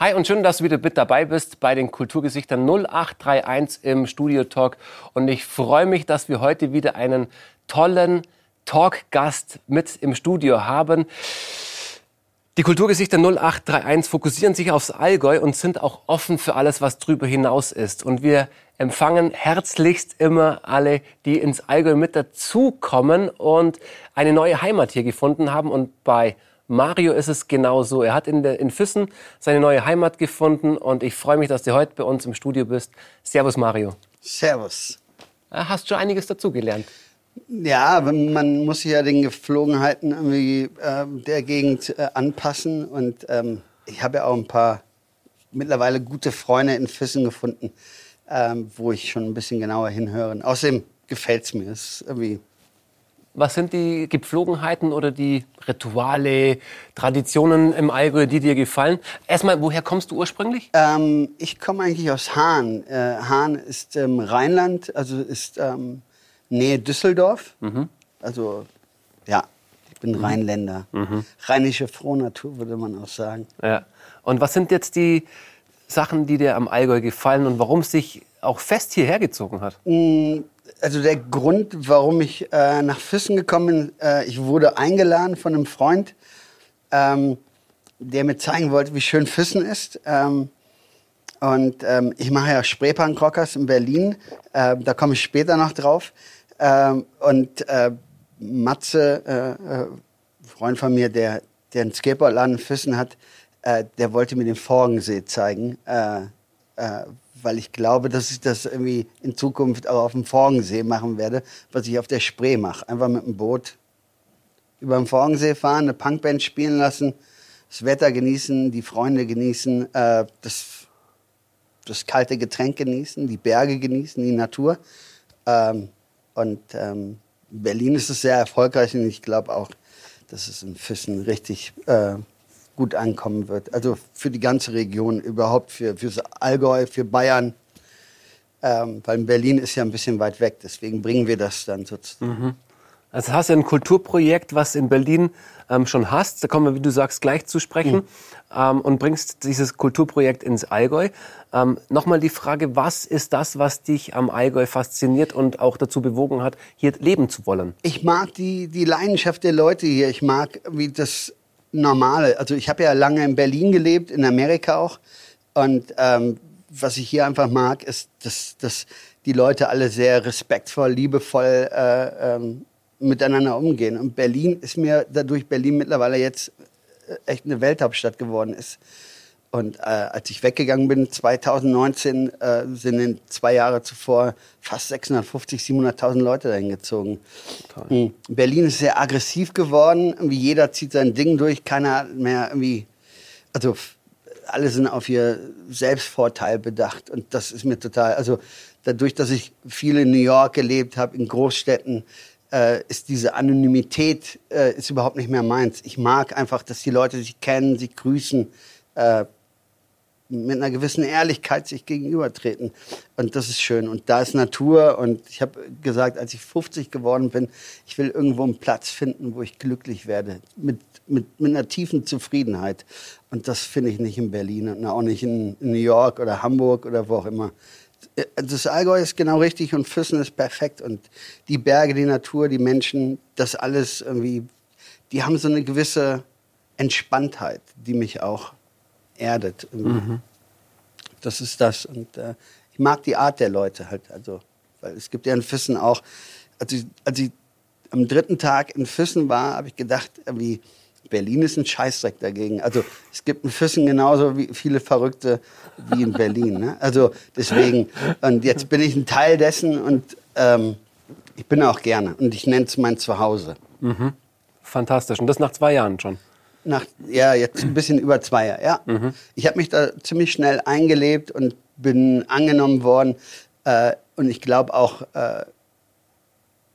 Hi und schön, dass du wieder mit dabei bist bei den Kulturgesichtern 0831 im Studio Talk. Und ich freue mich, dass wir heute wieder einen tollen Talkgast mit im Studio haben. Die Kulturgesichter 0831 fokussieren sich aufs Allgäu und sind auch offen für alles, was drüber hinaus ist. Und wir empfangen herzlichst immer alle, die ins Allgäu mit dazukommen und eine neue Heimat hier gefunden haben. Und bei Mario ist es genauso. Er hat in, der, in Füssen seine neue Heimat gefunden und ich freue mich, dass du heute bei uns im Studio bist. Servus, Mario. Servus. Äh, hast schon einiges dazugelernt. Ja, man muss sich ja den Geflogenheiten irgendwie äh, der Gegend äh, anpassen. Und ähm, ich habe ja auch ein paar mittlerweile gute Freunde in Füssen gefunden, ähm, wo ich schon ein bisschen genauer hinhöre. Außerdem gefällt es mir. Es ist irgendwie was sind die Gepflogenheiten oder die Rituale, Traditionen im Allgäu, die dir gefallen? Erstmal, woher kommst du ursprünglich? Ähm, ich komme eigentlich aus Hahn. Äh, Hahn ist ähm, Rheinland, also ist ähm, Nähe Düsseldorf. Mhm. Also ja, ich bin mhm. Rheinländer. Mhm. Rheinische Frohnatur würde man auch sagen. Ja. Und was sind jetzt die Sachen, die dir am Allgäu gefallen und warum es sich auch fest hierher gezogen hat? Mm, also der Grund, warum ich äh, nach Füssen gekommen bin, äh, ich wurde eingeladen von einem Freund, ähm, der mir zeigen wollte, wie schön Füssen ist. Ähm, und ähm, ich mache ja Spreepankrockers in Berlin, äh, da komme ich später noch drauf. Ähm, und äh, Matze, äh, äh, Freund von mir, der, der einen Skateboardladen in Füssen hat, der wollte mir den Forgensee zeigen, weil ich glaube, dass ich das irgendwie in Zukunft auch auf dem Forgensee machen werde, was ich auf der Spree mache. Einfach mit dem Boot über den Forgensee fahren, eine Punkband spielen lassen, das Wetter genießen, die Freunde genießen, äh, das, das kalte Getränk genießen, die Berge genießen, die Natur. Ähm, und ähm, Berlin ist es sehr erfolgreich und ich glaube auch, dass es in Füssen richtig äh, gut ankommen wird. Also für die ganze Region, überhaupt für fürs Allgäu, für Bayern. Ähm, weil Berlin ist ja ein bisschen weit weg, deswegen bringen wir das dann sozusagen. Mhm. Also hast du ein Kulturprojekt, was in Berlin ähm, schon hast, da kommen wir, wie du sagst, gleich zu sprechen, mhm. ähm, und bringst dieses Kulturprojekt ins Allgäu. Ähm, Nochmal die Frage, was ist das, was dich am Allgäu fasziniert und auch dazu bewogen hat, hier leben zu wollen? Ich mag die, die Leidenschaft der Leute hier. Ich mag, wie das Normale. Also ich habe ja lange in Berlin gelebt, in Amerika auch. Und ähm, was ich hier einfach mag, ist, dass, dass die Leute alle sehr respektvoll, liebevoll äh, ähm, miteinander umgehen. Und Berlin ist mir dadurch Berlin mittlerweile jetzt äh, echt eine Welthauptstadt geworden ist. Und äh, als ich weggegangen bin, 2019, äh, sind in zwei Jahre zuvor fast 650, 700.000 Leute dahin gezogen. Mhm. Berlin ist sehr aggressiv geworden. Irgendwie jeder zieht sein Ding durch. Keiner mehr irgendwie, also alle sind auf ihr Selbstvorteil bedacht. Und das ist mir total, also dadurch, dass ich viel in New York gelebt habe, in Großstädten, äh, ist diese Anonymität äh, ist überhaupt nicht mehr meins. Ich mag einfach, dass die Leute sich kennen, sich grüßen. Äh, mit einer gewissen Ehrlichkeit sich gegenübertreten. Und das ist schön. Und da ist Natur. Und ich habe gesagt, als ich 50 geworden bin, ich will irgendwo einen Platz finden, wo ich glücklich werde. Mit, mit, mit einer tiefen Zufriedenheit. Und das finde ich nicht in Berlin und auch nicht in, in New York oder Hamburg oder wo auch immer. Das Allgäu ist genau richtig und Füssen ist perfekt. Und die Berge, die Natur, die Menschen, das alles irgendwie, die haben so eine gewisse Entspanntheit, die mich auch erdet. Mhm. Das ist das. Und äh, ich mag die Art der Leute halt. Also, weil es gibt ja in Füssen auch, als ich, als ich am dritten Tag in Füssen war, habe ich gedacht, wie Berlin ist ein Scheißdreck dagegen. Also es gibt in Füssen genauso wie viele Verrückte wie in Berlin. Ne? Also deswegen, und jetzt bin ich ein Teil dessen und ähm, ich bin auch gerne. Und ich nenne es mein Zuhause. Mhm. Fantastisch. Und das nach zwei Jahren schon. Nach, ja, jetzt ein bisschen über zwei Jahre, ja. Mhm. Ich habe mich da ziemlich schnell eingelebt und bin angenommen worden. Äh, und ich glaube auch äh,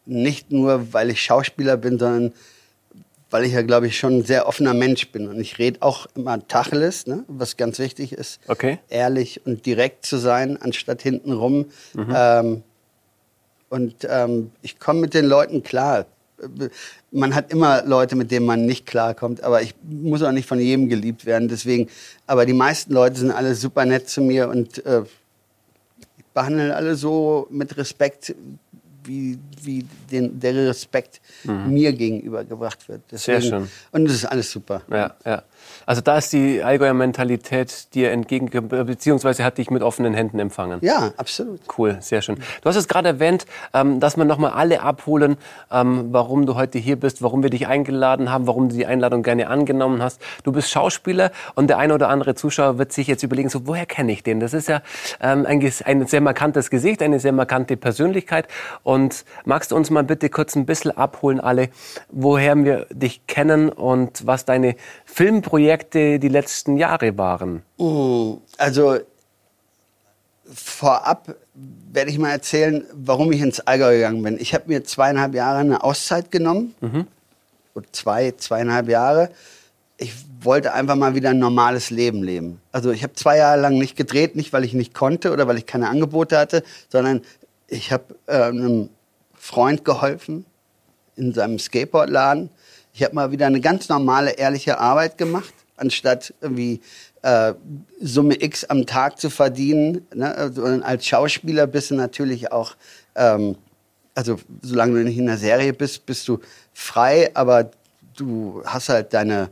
nicht nur, weil ich Schauspieler bin, sondern weil ich ja, glaube ich, schon ein sehr offener Mensch bin. Und ich rede auch immer Tacheles, ne? was ganz wichtig ist. Okay. Ehrlich und direkt zu sein, anstatt hintenrum. Mhm. Ähm, und ähm, ich komme mit den Leuten klar. Man hat immer Leute, mit denen man nicht klarkommt, aber ich muss auch nicht von jedem geliebt werden. Deswegen, aber die meisten Leute sind alle super nett zu mir und äh, behandeln alle so mit Respekt, wie, wie den, der Respekt mhm. mir gegenüber gebracht wird. Deswegen, Sehr schön. Und das ist alles super. Ja, ja. Also da ist die Allgäuer Mentalität dir entgegen, beziehungsweise hat dich mit offenen Händen empfangen. Ja, absolut. Cool, sehr schön. Du hast es gerade erwähnt, ähm, dass wir nochmal alle abholen, ähm, warum du heute hier bist, warum wir dich eingeladen haben, warum du die Einladung gerne angenommen hast. Du bist Schauspieler und der eine oder andere Zuschauer wird sich jetzt überlegen, so woher kenne ich den? Das ist ja ähm, ein, ein sehr markantes Gesicht, eine sehr markante Persönlichkeit. Und magst du uns mal bitte kurz ein bisschen abholen, alle, woher wir dich kennen und was deine Filmprojekte die letzten Jahre waren? Mm, also vorab werde ich mal erzählen, warum ich ins Allgäu gegangen bin. Ich habe mir zweieinhalb Jahre eine Auszeit genommen. Mhm. Zwei, zweieinhalb Jahre. Ich wollte einfach mal wieder ein normales Leben leben. Also ich habe zwei Jahre lang nicht gedreht, nicht weil ich nicht konnte oder weil ich keine Angebote hatte, sondern ich habe äh, einem Freund geholfen in seinem Skateboardladen ich habe mal wieder eine ganz normale, ehrliche Arbeit gemacht, anstatt irgendwie äh, Summe X am Tag zu verdienen. Ne? Also, als Schauspieler bist du natürlich auch, ähm, also solange du nicht in der Serie bist, bist du frei, aber du hast halt deine,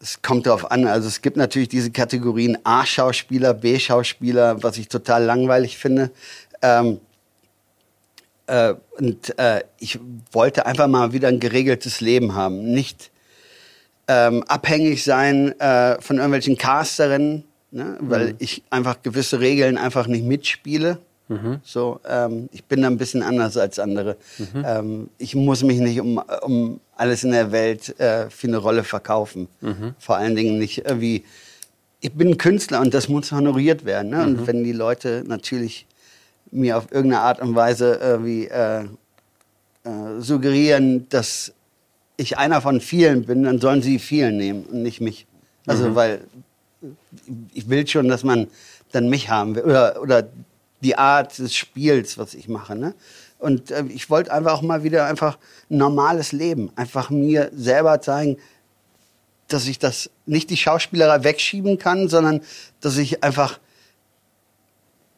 es kommt darauf an. Also es gibt natürlich diese Kategorien A-Schauspieler, B-Schauspieler, was ich total langweilig finde. Ähm, äh, und äh, ich wollte einfach mal wieder ein geregeltes Leben haben. Nicht ähm, abhängig sein äh, von irgendwelchen Casterinnen, ne? weil mhm. ich einfach gewisse Regeln einfach nicht mitspiele. Mhm. So, ähm, ich bin da ein bisschen anders als andere. Mhm. Ähm, ich muss mich nicht um, um alles in der Welt äh, für eine Rolle verkaufen. Mhm. Vor allen Dingen nicht irgendwie. Ich bin ein Künstler und das muss honoriert werden. Ne? Und mhm. wenn die Leute natürlich mir auf irgendeine Art und Weise irgendwie äh, äh, suggerieren, dass ich einer von vielen bin, dann sollen sie vielen nehmen und nicht mich. Also, mhm. weil ich will schon, dass man dann mich haben will. Oder, oder die Art des Spiels, was ich mache. Ne? Und äh, ich wollte einfach auch mal wieder einfach ein normales Leben. Einfach mir selber zeigen, dass ich das nicht die Schauspielerei wegschieben kann, sondern dass ich einfach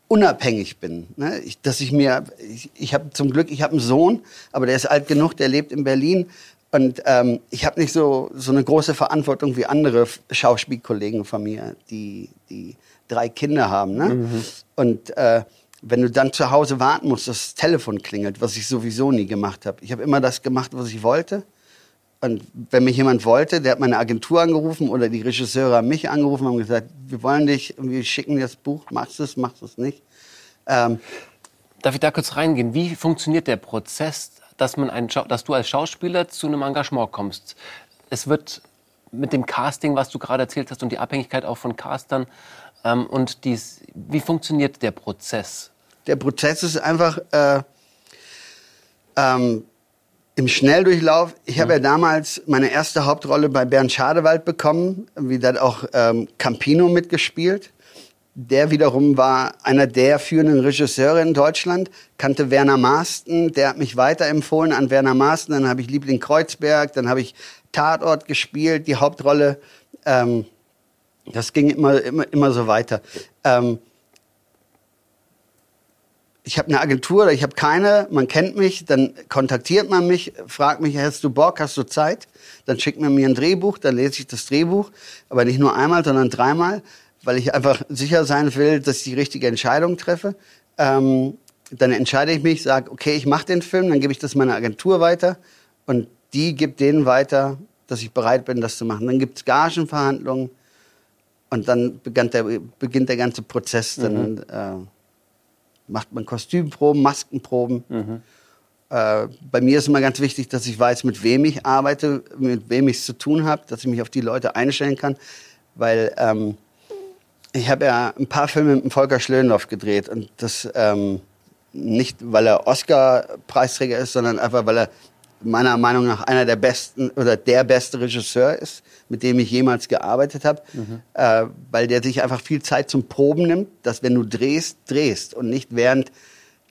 unabhängig bin. Ne? Ich, dass ich mir, ich, ich habe zum Glück, ich habe einen Sohn, aber der ist alt genug, der lebt in Berlin. Und ähm, ich habe nicht so, so eine große Verantwortung wie andere Schauspielkollegen von mir, die, die drei Kinder haben. Ne? Mhm. Und äh, wenn du dann zu Hause warten musst, dass das Telefon klingelt, was ich sowieso nie gemacht habe. Ich habe immer das gemacht, was ich wollte. Und wenn mich jemand wollte, der hat meine Agentur angerufen oder die Regisseure haben mich angerufen und haben gesagt, wir wollen dich, wir schicken dir das Buch, machst es, machst es nicht. Ähm, Darf ich da kurz reingehen? Wie funktioniert der Prozess, dass, man ein, dass du als Schauspieler zu einem Engagement kommst? Es wird mit dem Casting, was du gerade erzählt hast, und die Abhängigkeit auch von Castern. Ähm, und dies, wie funktioniert der Prozess? Der Prozess ist einfach, äh, ähm, im Schnelldurchlauf, ich habe ja mhm. damals meine erste Hauptrolle bei Bernd Schadewald bekommen, wie dann auch ähm, Campino mitgespielt. Der wiederum war einer der führenden Regisseure in Deutschland, kannte Werner Maaßen, der hat mich weiterempfohlen an Werner Maaßen. Dann habe ich Liebling Kreuzberg, dann habe ich Tatort gespielt, die Hauptrolle. Ähm, das ging immer, immer, immer so weiter. Ähm, ich habe eine Agentur oder ich habe keine, man kennt mich, dann kontaktiert man mich, fragt mich, hast du Bock, hast du Zeit? Dann schickt man mir ein Drehbuch, dann lese ich das Drehbuch, aber nicht nur einmal, sondern dreimal, weil ich einfach sicher sein will, dass ich die richtige Entscheidung treffe. Ähm, dann entscheide ich mich, sage, okay, ich mache den Film, dann gebe ich das meiner Agentur weiter und die gibt denen weiter, dass ich bereit bin, das zu machen. Dann gibt es Gagenverhandlungen und dann beginnt der, beginnt der ganze Prozess. Dann, mhm. äh, macht man Kostümproben, Maskenproben. Mhm. Äh, bei mir ist immer ganz wichtig, dass ich weiß, mit wem ich arbeite, mit wem ich es zu tun habe, dass ich mich auf die Leute einstellen kann. Weil ähm, ich habe ja ein paar Filme mit Volker Schlöndorff gedreht und das ähm, nicht, weil er Oscar-Preisträger ist, sondern einfach, weil er meiner Meinung nach einer der besten oder der beste Regisseur ist, mit dem ich jemals gearbeitet habe, mhm. äh, weil der sich einfach viel Zeit zum Proben nimmt, dass wenn du drehst, drehst und nicht während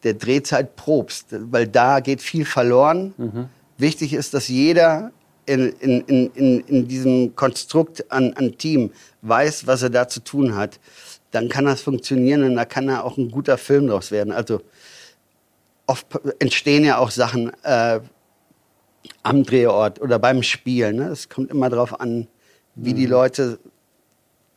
der Drehzeit probst, weil da geht viel verloren. Mhm. Wichtig ist, dass jeder in, in, in, in diesem Konstrukt an, an Team weiß, was er da zu tun hat. Dann kann das funktionieren und da kann da auch ein guter Film draus werden. Also oft entstehen ja auch Sachen äh, am Drehort oder beim Spielen. Ne? Es kommt immer darauf an, wie mhm. die Leute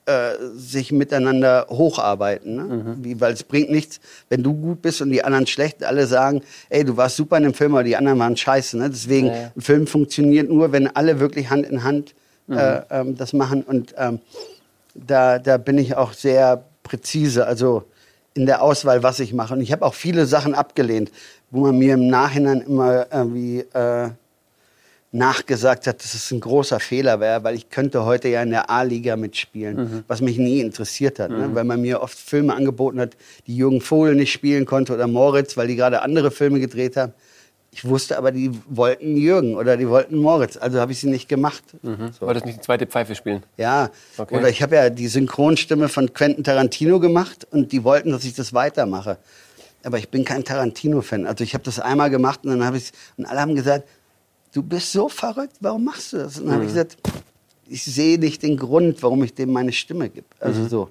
äh, sich miteinander hocharbeiten. Ne? Mhm. Wie, weil es bringt nichts, wenn du gut bist und die anderen schlecht, alle sagen, ey, du warst super in dem Film, aber die anderen waren scheiße. Ne? Deswegen, ja, ein Film funktioniert nur, wenn alle wirklich Hand in Hand mhm. äh, ähm, das machen. Und ähm, da, da bin ich auch sehr präzise, also in der Auswahl, was ich mache. Und ich habe auch viele Sachen abgelehnt, wo man mir im Nachhinein immer irgendwie äh, nachgesagt hat, dass es ein großer Fehler wäre, weil ich könnte heute ja in der A-Liga mitspielen, mhm. was mich nie interessiert hat, ne? mhm. ne? weil man mir oft Filme angeboten hat, die Jürgen Vogel nicht spielen konnte oder Moritz, weil die gerade andere Filme gedreht haben. Ich wusste aber, die wollten Jürgen oder die wollten Moritz, also habe ich sie nicht gemacht. Mhm. So. Wolltest nicht die zweite Pfeife spielen? Ja, okay. oder ich habe ja die Synchronstimme von Quentin Tarantino gemacht und die wollten, dass ich das weitermache. Aber ich bin kein Tarantino-Fan. Also ich habe das einmal gemacht und dann habe ich und alle haben gesagt, du bist so verrückt, warum machst du das? Und dann mhm. habe ich gesagt, ich sehe nicht den Grund, warum ich dem meine Stimme gebe. Also mhm. so.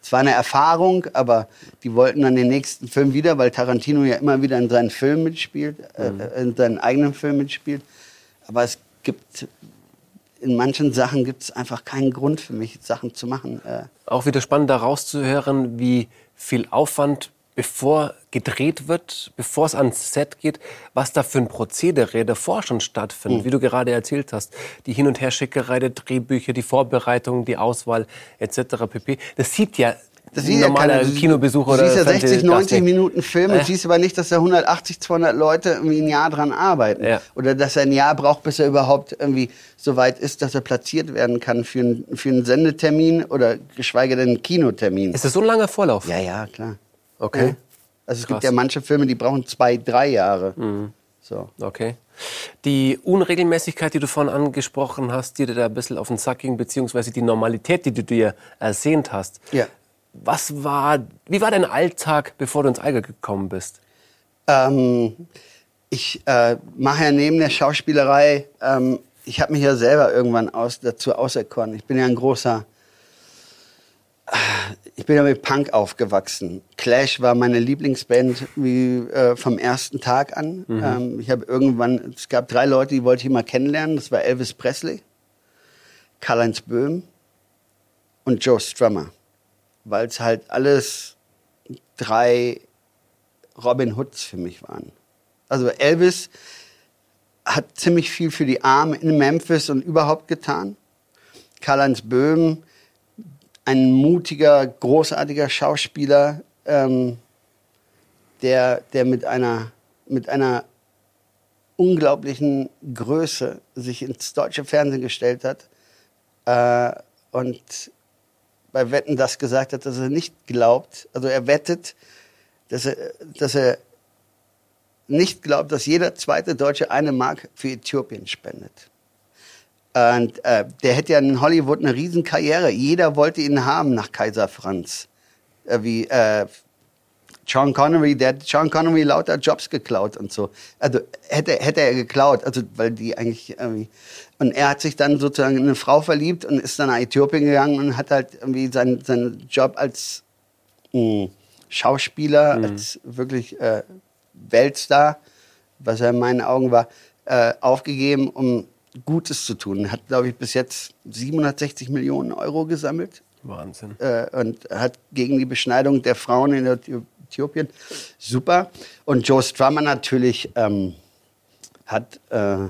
Es war eine Erfahrung, aber die wollten dann den nächsten Film wieder, weil Tarantino ja immer wieder in seinen Filmen mitspielt, äh, mhm. äh, in seinen eigenen Filmen mitspielt. Aber es gibt in manchen Sachen gibt es einfach keinen Grund für mich, Sachen zu machen. Äh. Auch wieder spannend, da rauszuhören, wie viel Aufwand bevor gedreht wird, bevor es ans Set geht, was da für ein Prozedere davor schon stattfindet, mhm. wie du gerade erzählt hast. Die Hin- und Herschickerei der Drehbücher, die Vorbereitung, die Auswahl etc. pp. Das sieht ja das sieht normaler ja Kinobesucher oder Du siehst ja 60, 90 Minuten Film und äh. siehst aber nicht, dass da 180, 200 Leute irgendwie ein Jahr dran arbeiten. Ja. Oder dass er ein Jahr braucht, bis er überhaupt irgendwie so weit ist, dass er platziert werden kann für, ein, für einen Sendetermin oder geschweige denn einen Kinotermin. Ist das so ein langer Vorlauf? Ja, ja, klar. Okay. Ja. Also es Krass. gibt ja manche Filme, die brauchen zwei, drei Jahre. Mhm. So. Okay. Die Unregelmäßigkeit, die du vorhin angesprochen hast, die dir da ein bisschen auf den Sack ging, beziehungsweise die Normalität, die du dir ersehnt hast. Ja. Was war, wie war dein Alltag, bevor du ins Eiger gekommen bist? Ähm, ich äh, mache ja neben der Schauspielerei, ähm, ich habe mich ja selber irgendwann aus, dazu auserkoren. Ich bin ja ein großer ich bin ja mit Punk aufgewachsen. Clash war meine Lieblingsband wie äh, vom ersten Tag an. Mhm. Ähm, ich habe irgendwann, es gab drei Leute, die wollte ich mal kennenlernen. Das war Elvis Presley, Karl-Heinz Böhm und Joe Strummer. Weil es halt alles drei Robin Hoods für mich waren. Also Elvis hat ziemlich viel für die Armen in Memphis und überhaupt getan. Karl-Heinz Böhm ein mutiger, großartiger Schauspieler, ähm, der, der mit, einer, mit einer unglaublichen Größe sich ins deutsche Fernsehen gestellt hat äh, und bei Wetten das gesagt hat, dass er nicht glaubt, also er wettet, dass er, dass er nicht glaubt, dass jeder zweite Deutsche eine Mark für Äthiopien spendet. Und äh, der hätte ja in Hollywood eine Riesenkarriere. Jeder wollte ihn haben nach Kaiser Franz. Äh, wie äh, Sean Connery, der hat Sean Connery lauter Jobs geklaut und so. Also hätte, hätte er geklaut, also weil die eigentlich irgendwie. Und er hat sich dann sozusagen in eine Frau verliebt und ist dann nach Äthiopien gegangen und hat halt irgendwie seinen, seinen Job als mh, hm, Schauspieler, mhm. als wirklich äh, Weltstar, was er in meinen Augen war, äh, aufgegeben, um Gutes zu tun. Hat, glaube ich, bis jetzt 760 Millionen Euro gesammelt. Wahnsinn. Äh, und hat gegen die Beschneidung der Frauen in Äthiopien. Super. Und Joe Strummer natürlich ähm, hat, äh,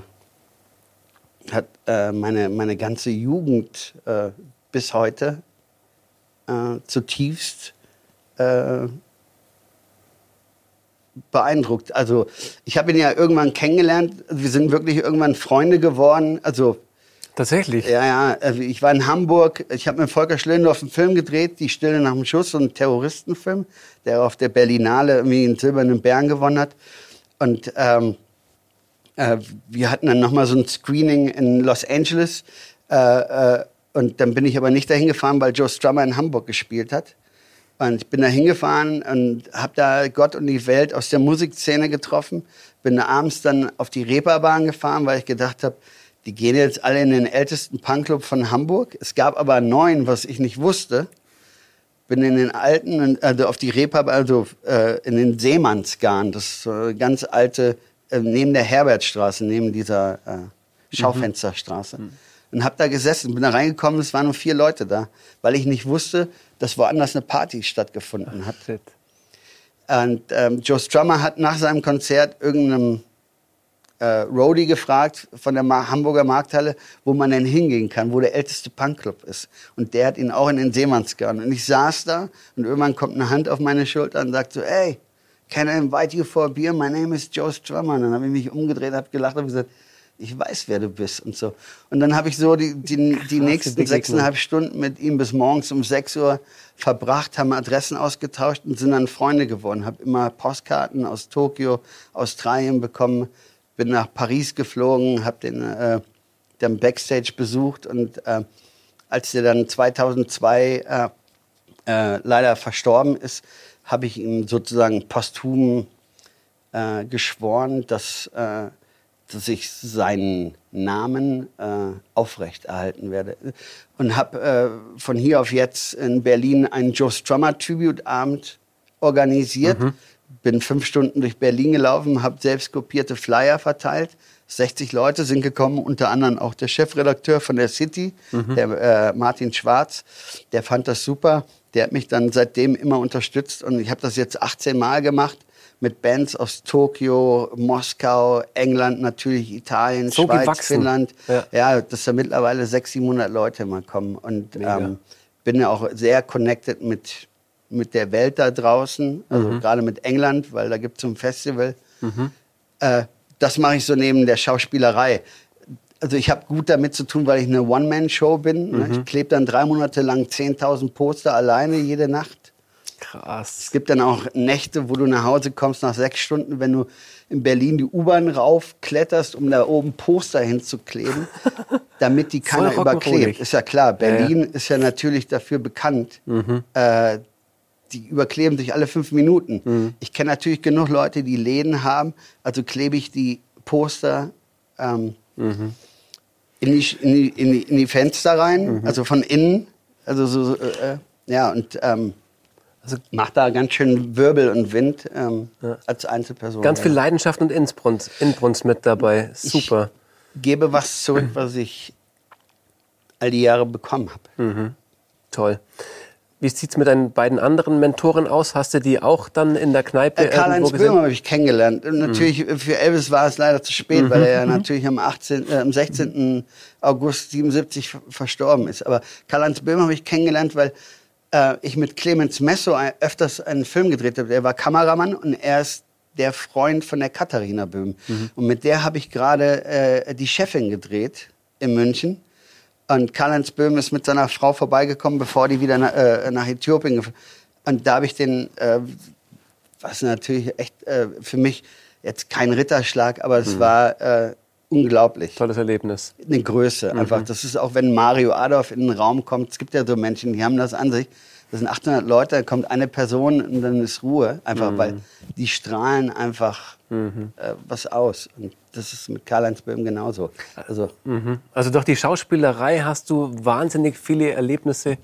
hat äh, meine, meine ganze Jugend äh, bis heute äh, zutiefst äh, beeindruckt. Also ich habe ihn ja irgendwann kennengelernt. Wir sind wirklich irgendwann Freunde geworden. Also Tatsächlich? Ja, ja. Also ich war in Hamburg. Ich habe mit Volker Schlendorf einen Film gedreht, Die Stille nach dem Schuss, so einen Terroristenfilm, der auf der Berlinale irgendwie einen silbernen Bären gewonnen hat. Und ähm, äh, wir hatten dann nochmal so ein Screening in Los Angeles. Äh, äh, und dann bin ich aber nicht dahin gefahren, weil Joe Strummer in Hamburg gespielt hat. Und ich bin da hingefahren und habe da Gott und die Welt aus der Musikszene getroffen. Bin abends dann auf die Reeperbahn gefahren, weil ich gedacht habe, die gehen jetzt alle in den ältesten Punkclub von Hamburg. Es gab aber neuen, was ich nicht wusste. Bin in den alten, also auf die Reeperbahn, also äh, in den Seemannsgarn. Das ist so eine ganz alte, äh, neben der Herbertstraße, neben dieser äh, Schaufensterstraße. Mhm. Und habe da gesessen, bin da reingekommen, es waren nur vier Leute da, weil ich nicht wusste, dass woanders eine Party stattgefunden hat. Und ähm, Joe Strummer hat nach seinem Konzert irgendeinem äh, Roadie gefragt von der Ma Hamburger Markthalle, wo man denn hingehen kann, wo der älteste Punkclub ist. Und der hat ihn auch in den Seemannsgarten. Und ich saß da und irgendwann kommt eine Hand auf meine Schulter und sagt so, hey, can I invite you for a beer? My name is Joe Strummer. Und dann habe ich mich umgedreht, habe gelacht und gesagt, ich weiß, wer du bist und so. Und dann habe ich so die, die, die nächsten sechseinhalb Stunden mit ihm bis morgens um sechs Uhr verbracht, haben Adressen ausgetauscht und sind dann Freunde geworden. Habe immer Postkarten aus Tokio, Australien bekommen, bin nach Paris geflogen, habe den äh, dann Backstage besucht und äh, als der dann 2002 äh, äh, leider verstorben ist, habe ich ihm sozusagen posthum äh, geschworen, dass äh, dass ich seinen Namen äh, aufrechterhalten werde. Und habe äh, von hier auf jetzt in Berlin einen Joe Strummer Tribute-Abend organisiert. Mhm. Bin fünf Stunden durch Berlin gelaufen, habe selbst kopierte Flyer verteilt. 60 Leute sind gekommen, unter anderem auch der Chefredakteur von der City, mhm. der äh, Martin Schwarz. Der fand das super. Der hat mich dann seitdem immer unterstützt und ich habe das jetzt 18 Mal gemacht mit Bands aus Tokio, Moskau, England natürlich, Italien, so Schweiz, gewachsen. Finnland. Ja. ja, dass da mittlerweile 600, 700 Leute mal kommen. Und ähm, bin ja auch sehr connected mit, mit der Welt da draußen, also mhm. gerade mit England, weil da gibt es so ein Festival. Mhm. Äh, das mache ich so neben der Schauspielerei. Also ich habe gut damit zu tun, weil ich eine One-Man-Show bin. Mhm. Ich klebe dann drei Monate lang 10.000 Poster alleine jede Nacht. Krass. Es gibt dann auch Nächte, wo du nach Hause kommst nach sechs Stunden, wenn du in Berlin die U-Bahn raufkletterst, um da oben Poster hinzukleben, damit die keiner überklebt. Ist ja klar, Berlin ja, ja. ist ja natürlich dafür bekannt. Mhm. Äh, die überkleben sich alle fünf Minuten. Mhm. Ich kenne natürlich genug Leute, die Läden haben, also klebe ich die Poster ähm, mhm. in, die, in, die, in, die, Fenster rein, mhm. also von innen. Also so, äh, ja, und ähm, also macht da ganz schön Wirbel und Wind ähm, ja. als Einzelperson. Ganz viel Leidenschaft und Inbrunst, Inbrunst mit dabei. Super. Ich gebe was zurück, was ich all die Jahre bekommen habe. Mhm. Toll. Wie sieht es mit deinen beiden anderen Mentoren aus? Hast du die auch dann in der Kneipe äh, Karl-Heinz Böhmer habe ich kennengelernt. Und natürlich mhm. für Elvis war es leider zu spät, mhm. weil er ja mhm. natürlich am, 18, äh, am 16. August 77 verstorben ist. Aber Karl-Heinz Böhmer habe ich kennengelernt, weil äh, ich mit Clemens Messo öfters einen Film gedreht habe. Er war Kameramann und er ist der Freund von der Katharina Böhm. Mhm. Und mit der habe ich gerade äh, die Chefin gedreht in München. Und Karl-Heinz Böhm ist mit seiner Frau vorbeigekommen, bevor die wieder na, äh, nach Äthiopien gefahren Und da habe ich den, äh, was natürlich echt äh, für mich jetzt kein Ritterschlag, aber es mhm. war äh, unglaublich. Tolles Erlebnis. Eine Größe mhm. einfach. Das ist auch, wenn Mario Adolf in den Raum kommt. Es gibt ja so Menschen, die haben das an sich. Das sind 800 Leute, da kommt eine Person und dann ist Ruhe. Einfach, mhm. weil die strahlen einfach mhm. äh, was aus. Und das ist mit Karl-Heinz Böhm genauso. Also, mhm. also durch die Schauspielerei hast du wahnsinnig viele Erlebnisse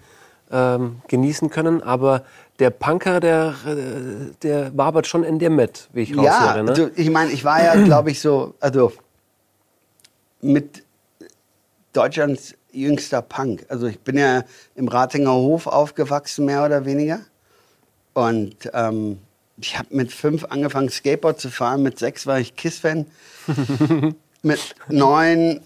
ähm, genießen können, aber der Punker, der, äh, der wabert schon in dir mit, wie ich raushöre. Ja, ne? also ich meine, ich war ja, glaube ich, so, also mit Deutschlands jüngster Punk. Also ich bin ja im Ratinger Hof aufgewachsen, mehr oder weniger. Und ähm, ich habe mit fünf angefangen, Skateboard zu fahren. Mit sechs war ich Kiss-Fan. mit neun äh,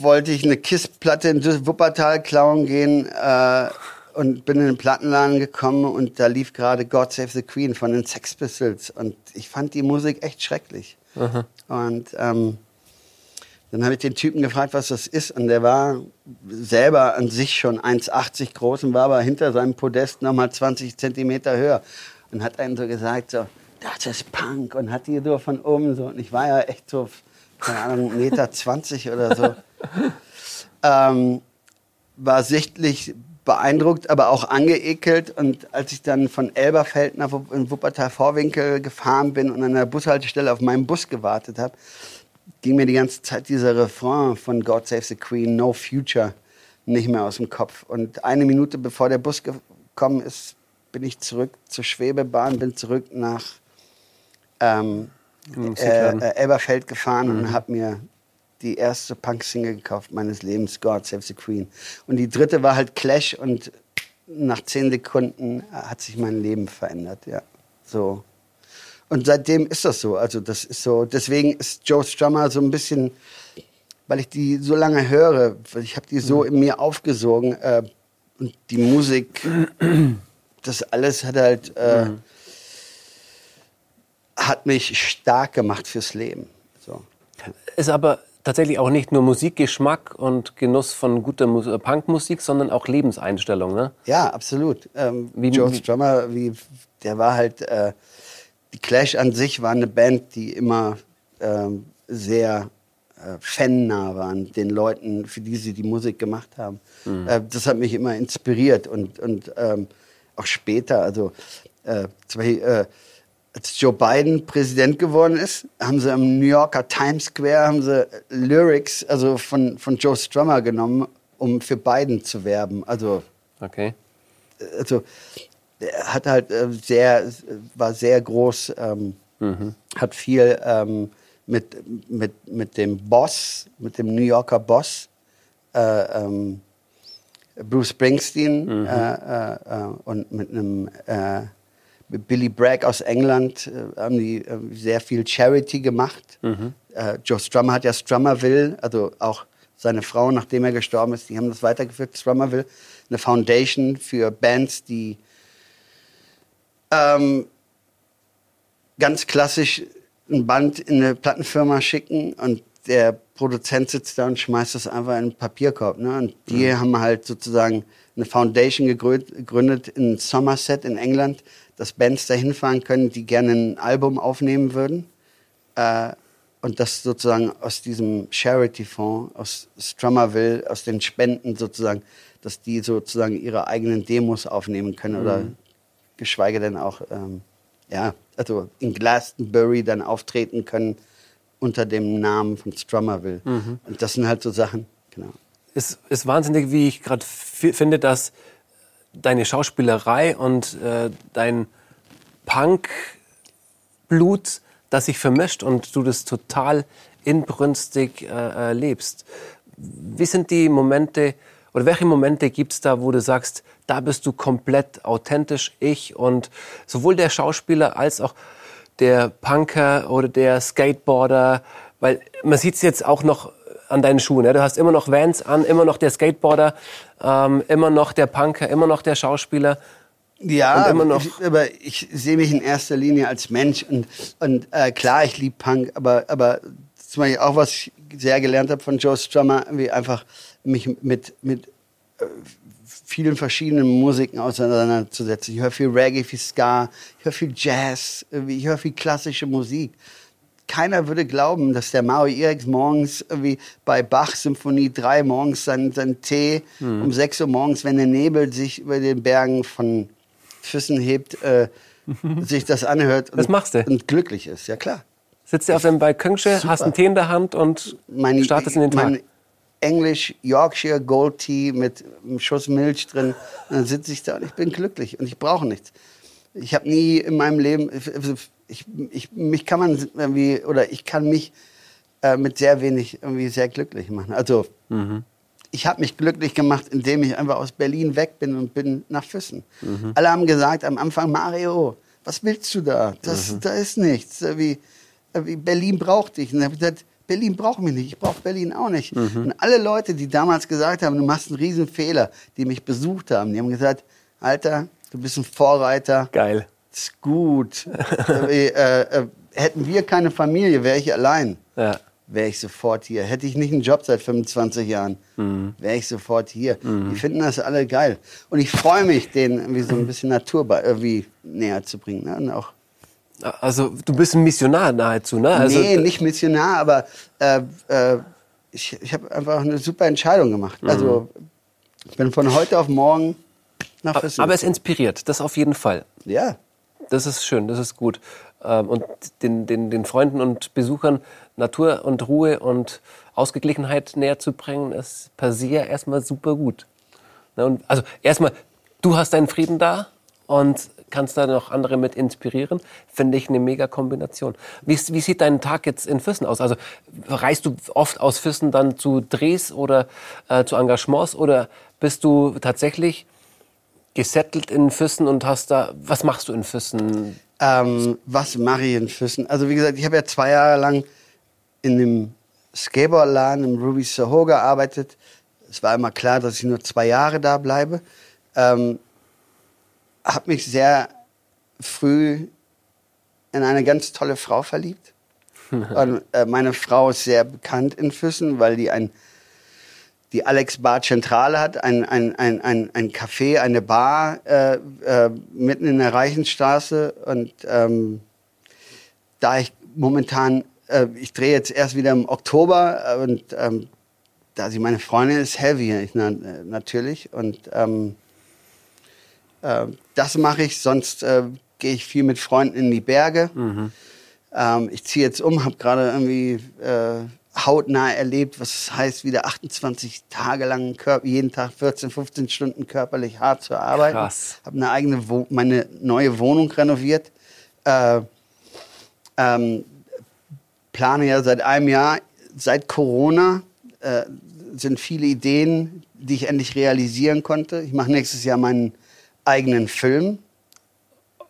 wollte ich eine Kiss-Platte in Wuppertal klauen gehen äh, und bin in den Plattenladen gekommen und da lief gerade God Save the Queen von den Sex Pistols. Und ich fand die Musik echt schrecklich. Aha. Und ähm, dann habe ich den Typen gefragt, was das ist. Und der war selber an sich schon 1,80 groß und war aber hinter seinem Podest nochmal 20 Zentimeter höher. Und hat einen so gesagt, so, das ist Punk. Und hat die so von oben so. Und ich war ja echt so, keine Ahnung, Meter 20 oder so. ähm, war sichtlich beeindruckt, aber auch angeekelt. Und als ich dann von Elberfeld nach in Wuppertal-Vorwinkel gefahren bin und an der Bushaltestelle auf meinen Bus gewartet habe, ging mir die ganze Zeit dieser Refrain von God Save the Queen, No Future, nicht mehr aus dem Kopf. Und eine Minute bevor der Bus gekommen ist, bin ich zurück zur Schwebebahn, bin zurück nach ähm, äh, äh, Elberfeld gefahren mhm. und habe mir die erste Punk-Single gekauft meines Lebens, God Save the Queen. Und die dritte war halt Clash und nach zehn Sekunden hat sich mein Leben verändert, ja. So. Und seitdem ist das so. Also das ist so. Deswegen ist Joe Strummer so ein bisschen, weil ich die so lange höre, ich habe die so mhm. in mir aufgesogen äh, und die Musik, das alles hat halt äh, mhm. hat mich stark gemacht fürs Leben. So. Ist aber tatsächlich auch nicht nur Musikgeschmack und Genuss von guter Mus äh, Punkmusik, sondern auch Lebenseinstellung, ne? Ja, absolut. Ähm, wie, Joe Strummer, wie, der war halt, äh, die Clash an sich war eine Band, die immer ähm, sehr äh, fannah waren, den Leuten, für die sie die Musik gemacht haben. Mhm. Äh, das hat mich immer inspiriert und, und ähm, auch später, also äh, zum Beispiel, äh, als Joe Biden Präsident geworden ist, haben sie im New Yorker Times Square haben sie Lyrics also von, von Joe Strummer genommen, um für Biden zu werben. Also, okay. also er hat halt äh, sehr, war sehr groß, ähm, mhm. hat viel ähm, mit, mit, mit dem Boss, mit dem New Yorker Boss, äh, ähm, Bruce Springsteen mhm. äh, äh, äh und mit einem äh, Billy Bragg aus England äh, haben die äh, sehr viel Charity gemacht. Mhm. Äh, Joe Strummer hat ja Strummerville, also auch seine Frau, nachdem er gestorben ist, die haben das weitergeführt. Strummerville, eine Foundation für Bands, die ähm, ganz klassisch ein Band in eine Plattenfirma schicken und der Produzent sitzt da und schmeißt das einfach in einen Papierkorb. Ne? Und die mhm. haben halt sozusagen eine Foundation gegründet in Somerset in England, dass Bands da hinfahren können, die gerne ein Album aufnehmen würden. Äh, und das sozusagen aus diesem Charity-Fonds, aus Strummerville, aus den Spenden sozusagen, dass die sozusagen ihre eigenen Demos aufnehmen können mhm. oder geschweige denn auch, ähm, ja, also in Glastonbury dann auftreten können unter dem Namen von Strummerville. Mhm. Und das sind halt so Sachen, genau. Es ist wahnsinnig, wie ich gerade finde, dass deine Schauspielerei und äh, dein Punk-Blut, das sich vermischt und du das total inbrünstig äh, lebst. Wie sind die Momente oder welche Momente gibt es da, wo du sagst, da bist du komplett authentisch ich und sowohl der Schauspieler als auch der Punker oder der Skateboarder, weil man sieht es jetzt auch noch an deinen Schuhen. Ja? Du hast immer noch Vans an, immer noch der Skateboarder, ähm, immer noch der Punker, immer noch der Schauspieler. Ja, immer noch ich, aber ich sehe mich in erster Linie als Mensch und, und äh, klar, ich liebe Punk, aber, aber zum Beispiel auch was ich sehr gelernt habe von Joe Strummer, wie einfach mich mit, mit äh, vielen verschiedenen Musiken auseinanderzusetzen. Ich höre viel Reggae, viel Ska, ich höre viel Jazz, ich höre viel klassische Musik keiner würde glauben, dass der Maui Irex morgens irgendwie bei Bach Symphonie 3 morgens seinen, seinen Tee mhm. um 6 Uhr morgens, wenn der Nebel sich über den Bergen von Füssen hebt, äh, sich das anhört und, machst du? und glücklich ist. Ja klar. Sitzt du auf dem Balkonsche, hast einen Tee in der Hand und mein, startest in den Tag. Mein Englisch Yorkshire Gold Tea mit einem Schuss Milch drin. Und dann sitze ich da und ich bin glücklich und ich brauche nichts. Ich habe nie in meinem Leben, ich, ich, mich kann man irgendwie, oder ich kann mich äh, mit sehr wenig irgendwie sehr glücklich machen. Also, mhm. ich habe mich glücklich gemacht, indem ich einfach aus Berlin weg bin und bin nach Füssen. Mhm. Alle haben gesagt am Anfang, Mario, was willst du da? Das, mhm. Da ist nichts. Wie, Berlin braucht dich. Und dann habe ich gesagt, Berlin braucht mich nicht, ich brauche Berlin auch nicht. Mhm. Und alle Leute, die damals gesagt haben, du machst einen riesen Fehler, die mich besucht haben, die haben gesagt, Alter, du bist ein Vorreiter. Geil ist gut. äh, äh, hätten wir keine Familie, wäre ich allein. Ja. Wäre ich sofort hier. Hätte ich nicht einen Job seit 25 Jahren, mhm. wäre ich sofort hier. Mhm. Die finden das alle geil. Und ich freue mich, denen irgendwie so ein bisschen Natur irgendwie näher zu bringen. Ne? Und auch also du bist ein Missionar nahezu, ne? Also, nee, nicht Missionar, aber äh, äh, ich, ich habe einfach eine super Entscheidung gemacht. Mhm. Also Ich bin von heute auf morgen nach Füssen. Aber es inspiriert, das auf jeden Fall. Ja. Das ist schön, das ist gut. Ähm, und den, den, den Freunden und Besuchern Natur und Ruhe und Ausgeglichenheit näher zu bringen, ist per se erstmal super gut. Ne, und also erstmal, du hast deinen Frieden da und kannst da noch andere mit inspirieren, finde ich eine mega Kombination. Wie, wie, sieht dein Tag jetzt in Füssen aus? Also reist du oft aus Füssen dann zu Drehs oder äh, zu Engagements oder bist du tatsächlich gesettelt in Füssen und hast da, was machst du in Füssen? Ähm, was mache ich in Füssen? Also wie gesagt, ich habe ja zwei Jahre lang in einem Skateboardladen im Ruby Soho gearbeitet. Es war immer klar, dass ich nur zwei Jahre da bleibe. Ähm, habe mich sehr früh in eine ganz tolle Frau verliebt. Und, äh, meine Frau ist sehr bekannt in Füssen, weil die ein die Alex Bar Zentrale hat, ein, ein, ein, ein, ein Café, eine Bar äh, äh, mitten in der Reichenstraße. Und ähm, da ich momentan, äh, ich drehe jetzt erst wieder im Oktober und ähm, da sie meine Freundin ist, heavy ich, na, natürlich. Und ähm, äh, das mache ich, sonst äh, gehe ich viel mit Freunden in die Berge. Mhm. Ähm, ich ziehe jetzt um, habe gerade irgendwie äh, hautnah erlebt, was es heißt, wieder 28 Tage lang jeden Tag 14, 15 Stunden körperlich hart zu arbeiten. Krass. Habe eine eigene, Wo meine neue Wohnung renoviert. Äh, ähm, plane ja seit einem Jahr, seit Corona äh, sind viele Ideen, die ich endlich realisieren konnte. Ich mache nächstes Jahr meinen eigenen Film.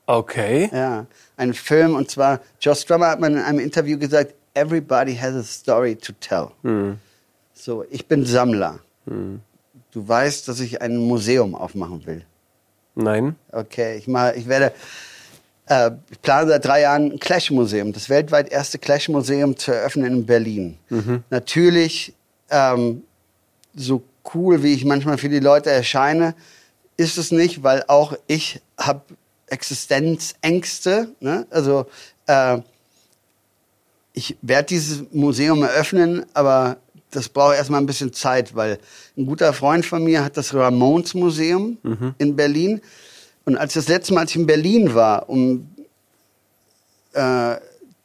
Okay. Ja, einen Film und zwar Joe Strummer hat mal in einem Interview gesagt, everybody has a story to tell. Mhm. So, ich bin Sammler. Mhm. Du weißt, dass ich ein Museum aufmachen will. Nein. Okay, ich, mal, ich werde, äh, ich plane seit drei Jahren ein Clash-Museum, das weltweit erste Clash-Museum zu eröffnen in Berlin. Mhm. Natürlich, ähm, so cool, wie ich manchmal für die Leute erscheine, ist es nicht, weil auch ich habe Existenzängste. Ne? Also äh, ich werde dieses Museum eröffnen, aber das braucht erstmal ein bisschen Zeit, weil ein guter Freund von mir hat das Ramones Museum mhm. in Berlin. Und als das letzte Mal, als ich in Berlin war, um äh,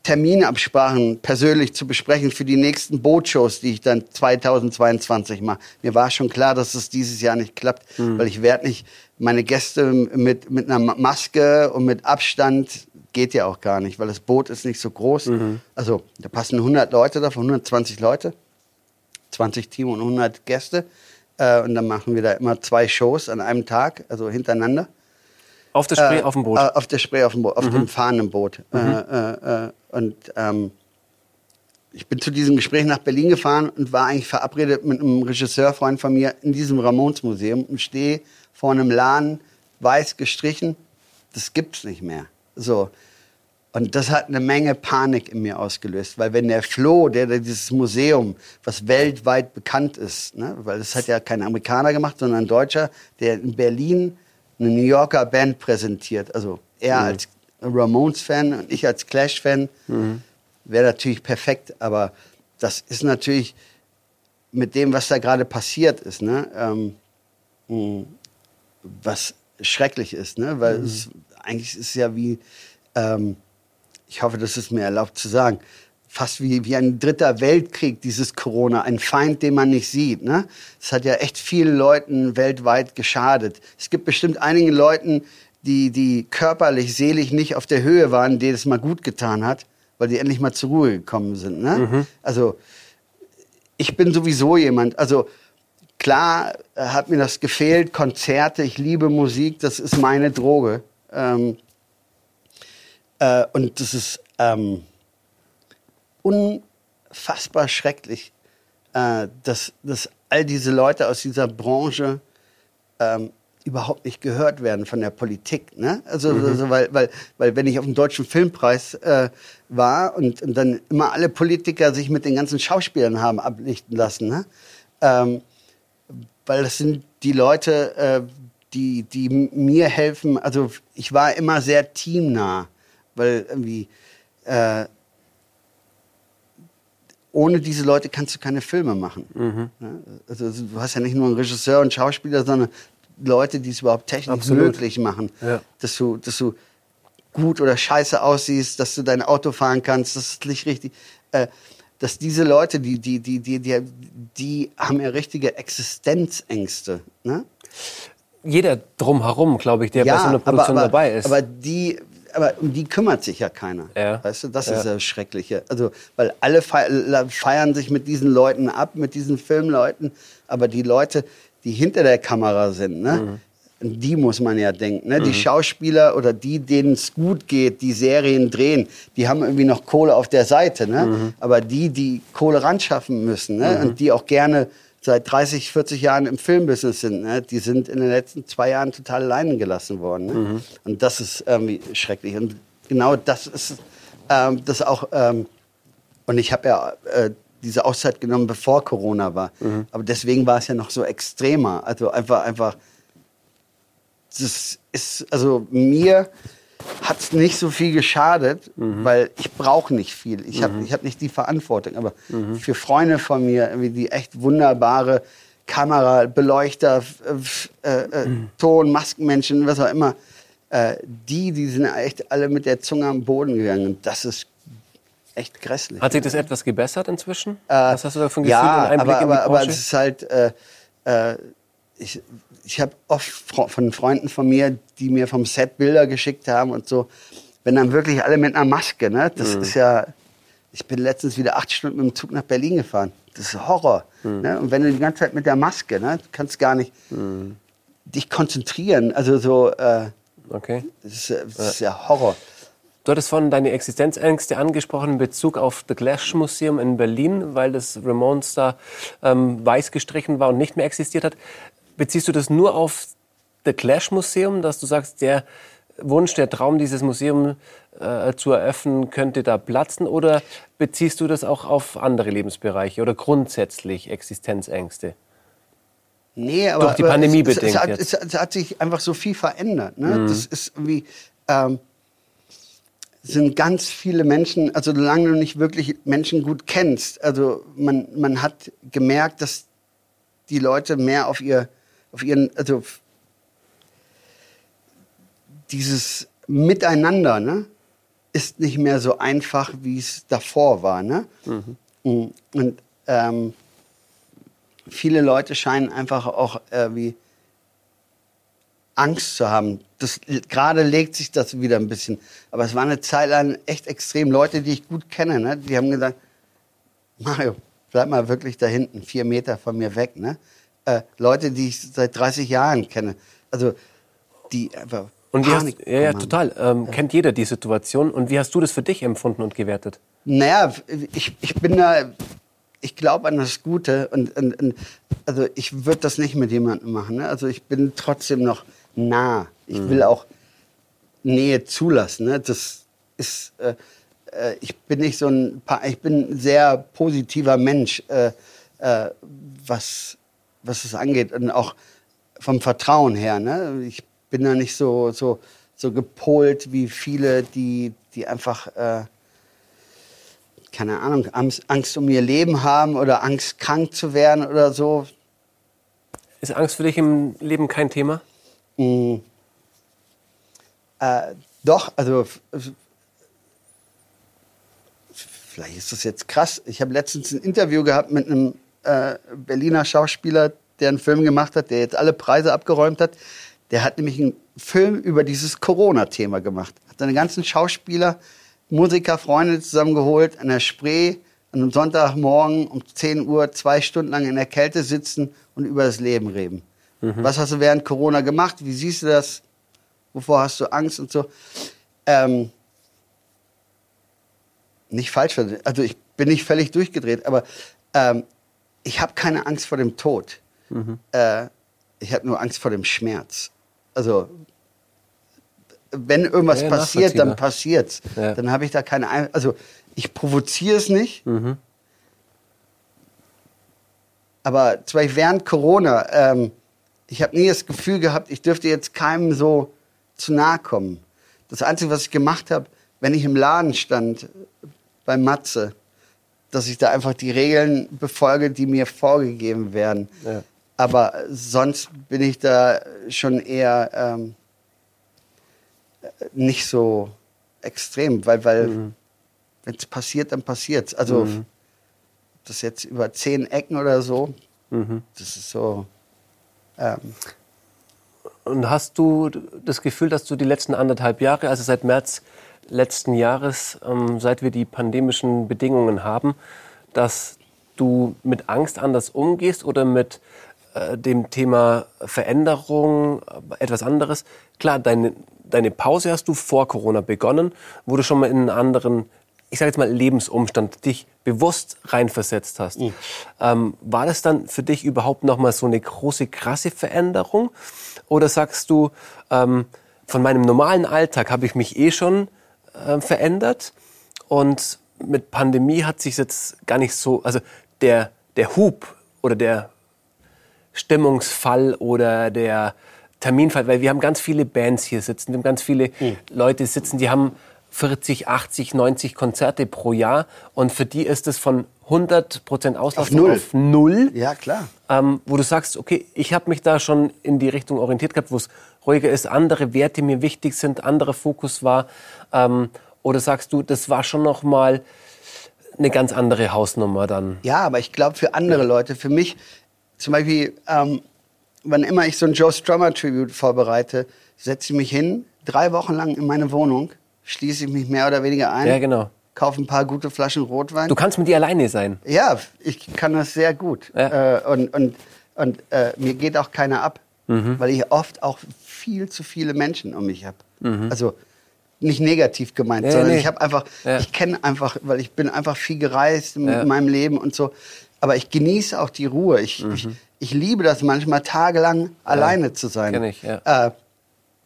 Terminabsprachen persönlich zu besprechen für die nächsten Bootshows, die ich dann 2022 mache. Mir war schon klar, dass es dieses Jahr nicht klappt, mhm. weil ich werde nicht meine Gäste mit, mit einer Maske und mit Abstand geht ja auch gar nicht, weil das Boot ist nicht so groß. Mhm. Also da passen 100 Leute davon, 120 Leute, 20 Team und 100 Gäste. Äh, und dann machen wir da immer zwei Shows an einem Tag, also hintereinander. Auf der Spree, äh, auf dem Boot? Äh, auf der Spree, auf dem Boot, auf mhm. dem fahrenden Boot. Mhm. Äh, äh, und ähm, ich bin zu diesem Gespräch nach Berlin gefahren und war eigentlich verabredet mit einem Regisseurfreund von mir in diesem Ramones-Museum und stehe vor einem Laden, weiß gestrichen. Das gibt's nicht mehr. So. Und das hat eine Menge Panik in mir ausgelöst, weil wenn der Flo, der, der dieses Museum, was weltweit bekannt ist, ne, weil das hat ja kein Amerikaner gemacht, sondern ein Deutscher, der in Berlin eine New Yorker Band präsentiert, also er mhm. als Ramones-Fan und ich als Clash-Fan, mhm. wäre natürlich perfekt, aber das ist natürlich mit dem, was da gerade passiert ist, ne, ähm, was schrecklich ist, ne, weil mhm. es eigentlich ist es ja wie, ähm, ich hoffe, das ist mir erlaubt zu sagen, fast wie, wie ein dritter Weltkrieg, dieses Corona, ein Feind, den man nicht sieht. Ne? Es hat ja echt vielen Leuten weltweit geschadet. Es gibt bestimmt einigen Leuten, die, die körperlich, seelisch nicht auf der Höhe waren, denen es mal gut getan hat, weil die endlich mal zur Ruhe gekommen sind. Ne? Mhm. Also ich bin sowieso jemand, also klar hat mir das gefehlt, Konzerte, ich liebe Musik, das ist meine Droge. Ähm, äh, und das ist ähm, unfassbar schrecklich, äh, dass, dass all diese Leute aus dieser Branche ähm, überhaupt nicht gehört werden von der Politik. Ne? Also, mhm. also weil, weil, weil wenn ich auf dem Deutschen Filmpreis äh, war und, und, dann immer alle Politiker sich mit den ganzen Schauspielern haben ablichten lassen, ne? Ähm, weil das sind die Leute, äh, die, die mir helfen. Also ich war immer sehr teamnah, weil irgendwie äh, ohne diese Leute kannst du keine Filme machen. Mhm. Ja, also du hast ja nicht nur einen Regisseur und Schauspieler, sondern Leute, die es überhaupt technisch Absolut. möglich machen, Ja. dass du, dass du gut oder scheiße aussiehst, dass du dein Auto fahren kannst, das ist nicht richtig. Äh, dass diese Leute, die, die, die, die, die, die haben ja richtige Existenzängste. Ne? Jeder drumherum, glaube ich, der bei so einer Produktion aber, aber, dabei ist. Aber die, aber um die kümmert sich ja keiner. Ja. Weißt du, das Ja. ist das Schreckliche. Also, weil alle fei- feiern sich mit diesen Leuten ab, mit diesen Filmleuten, aber die Leute, die hinter der Kamera sind, ne? Mhm. Die muss man ja denken. Ne? Die Schauspieler oder die, denen es gut geht, die Serien drehen, die haben irgendwie noch Kohle auf der Seite. Ne? Mhm. Aber die, die Kohle ran schaffen müssen ne? und die auch gerne seit 30, 40 Jahren im Filmbusiness sind, ne? die sind in den letzten zwei Jahren total allein gelassen worden. Ne? Mhm. Und das ist irgendwie schrecklich. Und genau das ist ähm, das auch. Ähm, und ich habe ja äh, diese Auszeit genommen, bevor Corona war. Mhm. Aber deswegen war es ja noch so extremer. Also einfach, einfach. Das ist, also mir hat es nicht so viel geschadet, Mhm. weil ich brauche nicht viel. Ich habe ich hab nicht die Verantwortung. Aber für Freunde von mir, die echt wunderbare Kamera, Beleuchter, äh, äh, Ton, Maskenmenschen, was auch immer, äh, die, die sind echt alle mit der Zunge am Boden gegangen. Und das ist echt grässlich. Hat sich das etwas gebessert inzwischen? Äh, Was hast du da für ein Gefühl ja, aber, aber, aber es ist halt, äh, äh, ich, ich habe oft von Freunden von mir, die mir vom Set Bilder geschickt haben und so, wenn dann wirklich alle mit einer Maske, ne? Das Mhm. ist ja, ich bin letztens wieder acht Stunden mit dem Zug nach Berlin gefahren. Das ist Horror. Mhm. Ne? Und wenn du die ganze Zeit mit der Maske, ne? du kannst gar nicht dich konzentrieren. Also so, äh, okay. das, ist, ja- das ist ja Horror. Du hattest vorhin deine Existenzängste angesprochen in Bezug auf das Clash Museum in Berlin, weil das Ramones da ähm, weiß gestrichen war und nicht mehr existiert hat. Beziehst du das nur auf das Clash Museum, dass du sagst, der Wunsch, der Traum, dieses Museum äh, zu eröffnen, könnte da platzen? Oder beziehst du das auch auf andere Lebensbereiche oder grundsätzlich Existenzängste? Nee, aber, Durch die aber Pandemie es, bedingt es, hat, jetzt. es, es hat sich einfach so viel verändert. Ne? Mhm. Das ist irgendwie ähm, sind ganz viele Menschen, also solange du nicht wirklich Menschen gut kennst, also man, man hat gemerkt, dass die Leute mehr auf ihr, auf ihren, also dieses Miteinander, ne, ist nicht mehr so einfach, wie es davor war, ne? Und ähm, viele Leute scheinen einfach auch irgendwie Angst zu haben. Das, gerade legt sich das wieder ein bisschen. Aber es war eine Zeit lang echt extrem. Leute, die ich gut kenne, ne, die haben gesagt, Mario, bleib mal wirklich da hinten, vier Meter von mir weg. Ne? Äh, Leute, die ich seit 30 Jahren kenne. Also, die einfach Und wie hast, Panik ja, ja, haben. total. Ähm, Kennt jeder die Situation. Und wie hast du das für dich empfunden und gewertet? Naja, ich, ich bin da, ich glaube an das Gute und, und, und also ich würde das nicht mit jemandem machen. Ne? Also ich bin trotzdem noch nah. Ich will auch Nähe zulassen. Ne? Das ist, äh, äh, ich bin nicht so ein, Pa- ich bin ein sehr positiver Mensch, äh, äh, was, was es angeht und auch vom Vertrauen her. Ne? Ich bin da nicht so, so, so gepolt wie viele, die, die einfach äh, keine Ahnung, Angst, Angst um ihr Leben haben oder Angst, krank zu werden oder so. Ist Angst für dich im Leben kein Thema? Mm. Äh, doch, also vielleicht ist das jetzt krass. Ich habe letztens ein Interview gehabt mit einem äh, Berliner Schauspieler, der einen Film gemacht hat, der jetzt alle Preise abgeräumt hat. Der hat nämlich einen Film über dieses Corona-Thema gemacht. Hat seine ganzen Schauspieler, Musiker, Freunde zusammengeholt an der Spree an einem Sonntagmorgen um 10 Uhr zwei Stunden lang in der Kälte sitzen und über das Leben reden. Was hast du während Corona gemacht? Wie siehst du das? Wovor hast du Angst und so? Ähm, nicht falsch, also ich bin nicht völlig durchgedreht, aber ähm, ich habe keine Angst vor dem Tod. Äh, ich habe nur Angst vor dem Schmerz. Also wenn irgendwas Ja, passiert, dann passiert's. Ja. Dann habe ich da keine Ein Also ich provoziere es nicht. Aber zum Beispiel während Corona, ähm, ich habe nie das Gefühl gehabt, ich dürfte jetzt keinem so zu nahe kommen. Das Einzige, was ich gemacht habe, wenn ich im Laden stand bei Matze dass ich da einfach die Regeln befolge, die mir vorgegeben werden. Ja. Aber sonst bin ich da schon eher ähm, nicht so extrem, weil, weil Mhm. wenn es passiert, dann passiert Also das jetzt über zehn Ecken oder so, Mhm. das ist so. Ähm, Und hast du das Gefühl, dass du die letzten anderthalb Jahre, also seit März letzten Jahres, ähm, seit wir die pandemischen Bedingungen haben, dass du mit Angst anders umgehst oder mit äh, dem Thema Veränderung äh, etwas anderes? Klar, deine, deine Pause hast du vor Corona begonnen, wo du schon mal in einen anderen, ich sage jetzt mal Lebensumstand, dich bewusst reinversetzt hast. Ähm, war das dann für dich überhaupt noch mal so eine große, krasse Veränderung? Oder sagst du, ähm, von meinem normalen Alltag habe ich mich eh schon äh, verändert und mit Pandemie hat sich jetzt gar nicht so, also der, der Hub oder der Stimmungsfall oder der Terminfall, weil wir haben ganz viele Bands hier sitzen, wir haben ganz viele Leute sitzen, die haben 40, 80, 90 Konzerte pro Jahr und für die ist es von 100 Prozent Auslastung Auf null. auf null ja, klar. ähm, wo du sagst, okay, ich habe mich da schon in die Richtung orientiert gehabt, wo es ruhiger ist, andere Werte mir wichtig sind, anderer Fokus war, ähm, oder sagst du, das war schon noch mal eine ganz andere Hausnummer dann? Ja, aber ich glaube für andere Leute, für mich zum Beispiel, ähm, wann immer ich so ein Joe Strummer Tribute vorbereite, setze ich mich hin, drei Wochen lang in meine Wohnung, schließe ich mich mehr oder weniger ein, Ja, genau. kaufe ein paar gute Flaschen Rotwein. Du kannst mit dir alleine sein. Ja, ich kann das sehr gut. Ja. Äh, und und, und äh, mir geht auch keiner ab, Mhm. weil ich oft auch viel zu viele Menschen um mich habe. Mhm. Also nicht negativ gemeint, Ja, sondern nee. ich habe einfach, Ja. ich kenne einfach, weil ich bin einfach viel gereist in Ja. meinem Leben und so. Aber ich genieße auch die Ruhe. Ich, ich, ich liebe das manchmal tagelang alleine zu sein. Mhm. Kenn ich, ja. Äh,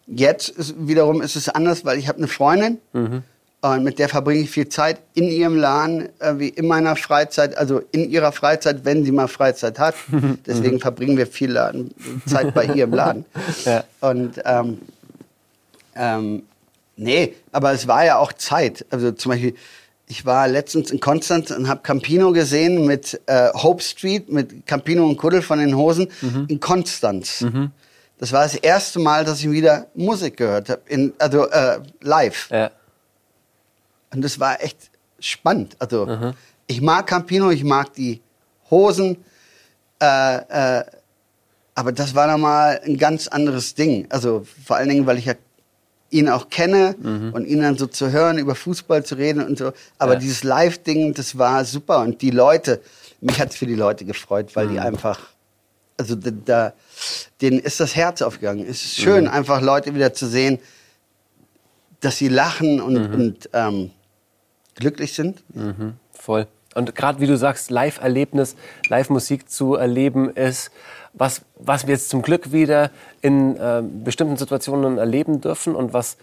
jetzt ist, wiederum ist es anders, weil ich habe eine Freundin Mhm. Und mit der verbringe ich viel Zeit in ihrem Laden, äh, wie in meiner Freizeit, also in ihrer Freizeit, wenn sie mal Freizeit hat. Deswegen verbringen wir viel Laden, Zeit bei ihr im Laden. Ja. Und ähm, ähm, nee, aber es war ja auch Zeit. Also zum Beispiel, ich war letztens in Konstanz und habe Campino gesehen mit äh, Hope Street, mit Campino und Kuddel von den Hosen Mhm. in Konstanz. Das war das erste Mal, dass ich wieder Musik gehört habe, also äh, live. Ja. Und das war echt spannend. Also ich mag Campino, ich mag die Hosen, äh, äh, aber das war nochmal ein ganz anderes Ding. Also vor allen Dingen, weil ich ja ihn auch kenne und ihn dann so zu hören, über Fußball zu reden und so. Aber Ja. dieses Live-Ding, das war super. Und die Leute, mich hat es für die Leute gefreut, weil die einfach, also da, da, denen ist das Herz aufgegangen. Es ist schön, einfach Leute wieder zu sehen, dass sie lachen und, und ähm, glücklich sind. Mhm, voll. Und gerade wie du sagst, Live-Erlebnis, Live-Musik zu erleben ist, was, was wir jetzt zum Glück wieder in äh, bestimmten Situationen erleben dürfen und was,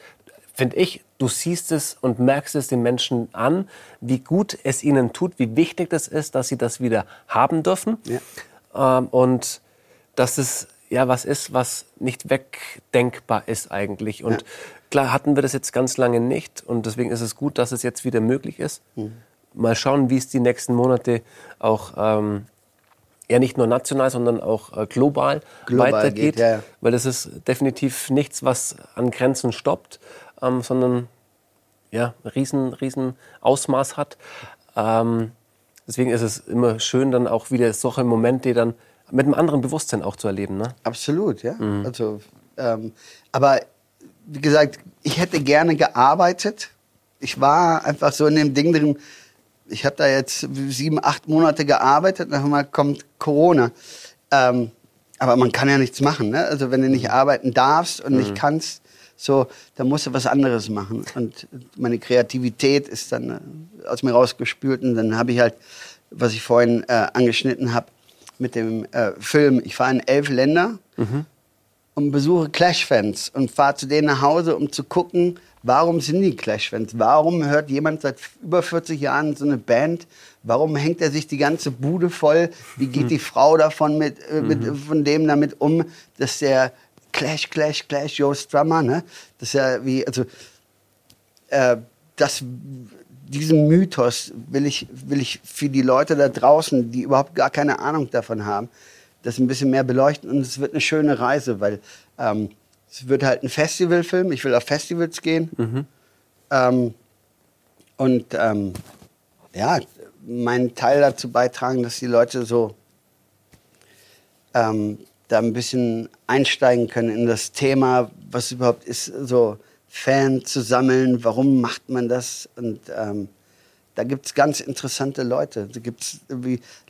finde ich, du siehst es und merkst es den Menschen an, wie gut es ihnen tut, wie wichtig das ist, dass sie das wieder haben dürfen. Ähm, und dass es ja was ist, was nicht wegdenkbar ist eigentlich. Und Ja. Klar hatten wir das jetzt ganz lange nicht und deswegen ist es gut, dass es jetzt wieder möglich ist. Mhm. Mal schauen, wie es die nächsten Monate auch ähm, ja nicht nur national, sondern auch äh, global, Global weitergeht. geht, ja, ja. Weil das ist definitiv nichts, was an Grenzen stoppt, ähm, sondern ja, riesen, riesen Ausmaß hat. Ähm, deswegen ist es immer schön, dann auch wieder solche Momente dann mit einem anderen Bewusstsein auch zu erleben. Ne? Absolut, ja. Mhm. Also, ähm, aber wie gesagt, ich hätte gerne gearbeitet. Ich war einfach so in dem Ding drin. Ich habe da jetzt sieben, acht Monate gearbeitet. Mal kommt Corona. Ähm, aber man kann ja nichts machen. Ne? Also wenn du nicht arbeiten darfst und nicht kannst, so, dann musst du was anderes machen. Und meine Kreativität ist dann äh, aus mir rausgespült. Und dann habe ich halt, was ich vorhin äh, angeschnitten habe, mit dem äh, Film, ich fahre in elf Länder und besuche Clash-Fans und fahre zu denen nach Hause, um zu gucken, warum sind die Clash-Fans? Warum hört jemand seit über 40 Jahren so eine Band? Warum hängt er sich die ganze Bude voll? Wie geht die Frau davon mit, äh, mit von dem damit um, dass der Clash, Clash, Clash, Joe Strummer, ne? Das ist ja wie, also, äh, das, diesen Mythos will ich, will ich für die Leute da draußen, die überhaupt gar keine Ahnung davon haben, das ein bisschen mehr beleuchten. Und es wird eine schöne Reise, weil ähm, es wird halt ein Festivalfilm. Ich will auf Festivals gehen. Mhm. Ähm, und ähm, ja, meinen Teil dazu beitragen, dass die Leute so ähm, da ein bisschen einsteigen können in das Thema, was überhaupt ist, so Fan zu sammeln, warum macht man das? Und ähm, da gibt es ganz interessante Leute. Da gibt es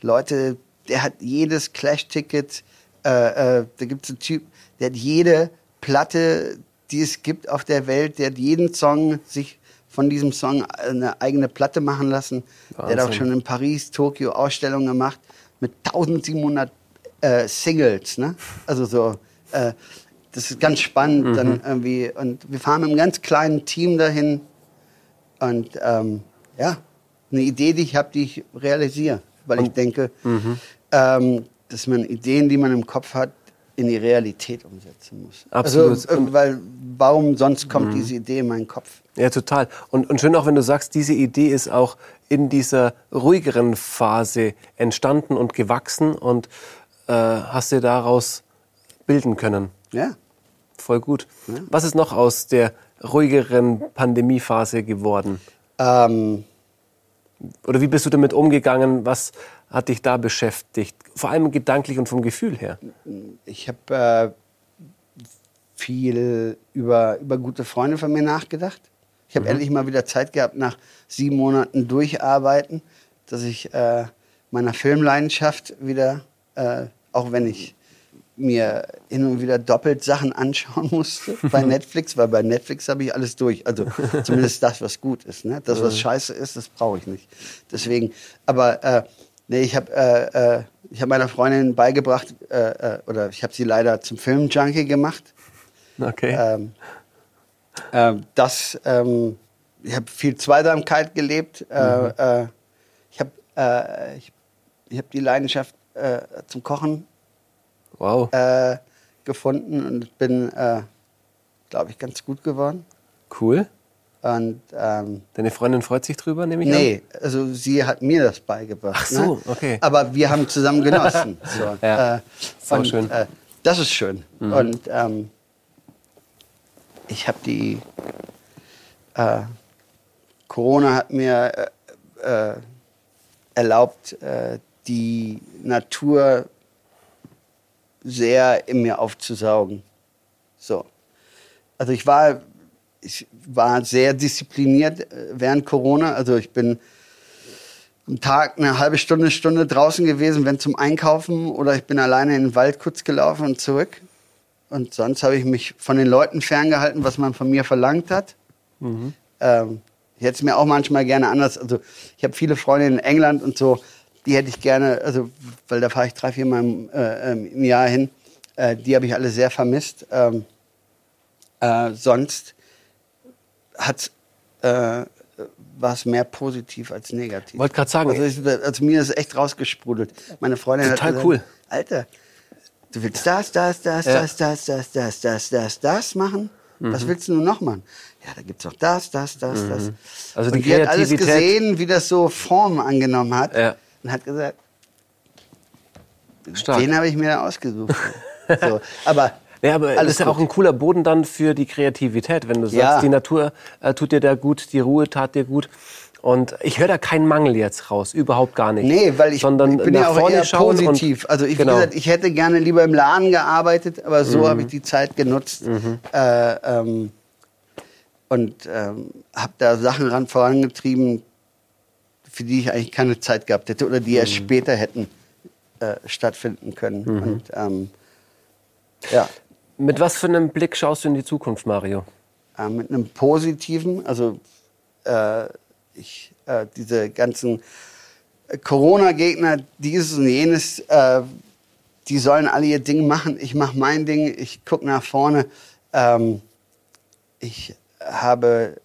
Leute, der hat jedes Clash-Ticket, äh, äh, da gibt es einen Typ, der hat jede Platte, die es gibt auf der Welt, der hat jeden Song sich von diesem Song eine eigene Platte machen lassen. Der hat auch schon in Paris, Tokio Ausstellungen gemacht mit 1700 äh, Singles. Ne? Also so, äh, das ist ganz spannend. Mhm. Dann irgendwie, und wir fahren mit einem ganz kleinen Team dahin. Und ähm, ja, eine Idee, die ich habe, die ich realisiere. Weil ich denke, Mhm. ähm, dass man Ideen, die man im Kopf hat, in die Realität umsetzen muss. Absolut. Also, äh, weil warum sonst kommt diese Idee in meinen Kopf? Ja, total. Und, und schön auch, wenn du sagst, diese Idee ist auch in dieser ruhigeren Phase entstanden und gewachsen und äh, hast dir daraus bilden können. Ja. Voll gut. Was ist noch aus der ruhigeren Pandemiephase geworden? Ähm, Oder wie bist du damit umgegangen? Was hat dich da beschäftigt? Vor allem gedanklich und vom Gefühl her. ich habe äh, viel über, über gute Freunde von mir nachgedacht. Ich habe endlich mal wieder Zeit gehabt, nach sieben Monaten durcharbeiten, dass ich äh, meiner Filmleidenschaft wieder, äh, auch wenn ich mir hin und wieder doppelt Sachen anschauen musste bei Netflix, weil bei Netflix habe ich alles durch. Also zumindest das, was gut ist. Ne? Das, was scheiße ist, das brauche ich nicht. Deswegen, aber äh, nee, ich habe äh, äh, ich hab meiner Freundin beigebracht, äh, äh, oder ich habe sie leider zum Filmjunkie gemacht. Okay. Ähm, ähm, das, ähm, ich habe viel Zweisamkeit gelebt. Äh, äh, ich habe ich, ich hab die Leidenschaft zum Kochen wow. äh, gefunden und bin, äh, glaube ich, ganz gut geworden. Cool. Und ähm, Deine Freundin freut sich drüber, nehme ich an? nee, also sie hat mir das beigebracht. Ach so, ne? okay. Aber wir haben zusammen genossen. So. Ja, äh, und, schön. Äh, das ist schön. Und ähm, ich habe die äh, Corona hat mir äh, äh, erlaubt, äh, die Natur sehr in mir aufzusaugen. So. Also ich war, ich war sehr diszipliniert äh, während Corona. Also ich bin am Tag eine halbe Stunde, Stunde draußen gewesen, wenn zum Einkaufen oder ich bin alleine in den Wald kurz gelaufen und zurück. Und sonst habe ich mich von den Leuten ferngehalten, was man von mir verlangt hat. Ähm, ich hätte es mir auch manchmal gerne anders. Also ich habe viele Freunde in England und so, die hätte ich gerne, also weil da fahre ich drei, vier Mal im, äh, ähm, im Jahr hin. Äh, die habe ich alle sehr vermisst. Ähm, äh, sonst hat äh, war es mehr positiv als negativ. Wollte gerade sagen, Also, ich, also mir ist echt rausgesprudelt. Meine Freundin Total hat gesagt, cool. Alter, du willst das, das, das, Ja. das, das, das, das, das, das, das machen? Mhm. Was willst du nur noch machen? Ja, da gibt's noch das, das, das, das. Also und die die hat alles gesehen, wie das so Form angenommen hat Ja. Und hat gesagt, Stark. den habe ich mir da ausgesucht. so, aber Ja, aber alles ist ja auch ein cooler Boden dann für die Kreativität, wenn du sagst, Ja. die Natur äh, tut dir da gut, die Ruhe tat dir gut. Und ich höre da keinen Mangel jetzt raus, überhaupt gar nicht. Nee, weil ich, Sondern ich bin ja auch eher positiv. Also ich, genau. gesagt, ich hätte gerne lieber im Laden gearbeitet, aber Mhm. so habe ich die Zeit genutzt äh, ähm, und ähm, habe da Sachen ran vorangetrieben, für die ich eigentlich keine Zeit gehabt hätte oder die Mhm. erst später hätten äh, stattfinden können. Und ähm, ja, Mit was für einem Blick schaust du in die Zukunft, Mario? äh, mit einem positiven, also äh, ich, äh, diese ganzen Corona-Gegner, dieses und jenes, äh, die sollen alle ihr Ding machen. Ich mache mein Ding, ich gucke nach vorne. Ähm, ich habe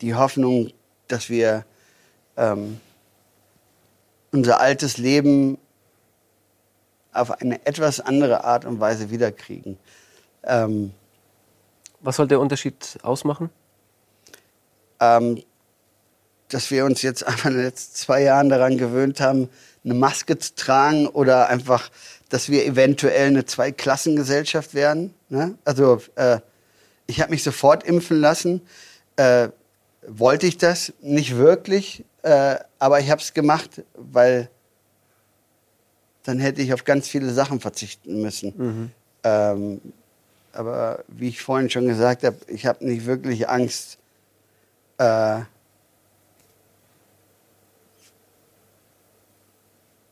die Hoffnung, dass wir ähm, unser altes Leben auf eine etwas andere Art und Weise wiederkriegen. Ähm, Was soll der Unterschied ausmachen? ähm, dass wir uns jetzt einfach in den letzten zwei Jahren daran gewöhnt haben, eine Maske zu tragen oder einfach, dass wir eventuell eine Zweiklassengesellschaft werden. Ne? Also äh, ich habe mich sofort impfen lassen. Äh, wollte ich das? Nicht wirklich, äh, aber ich habe es gemacht, weil dann hätte ich auf ganz viele Sachen verzichten müssen. Mhm. Ähm, aber wie ich vorhin schon gesagt habe, ich habe nicht wirklich Angst, äh,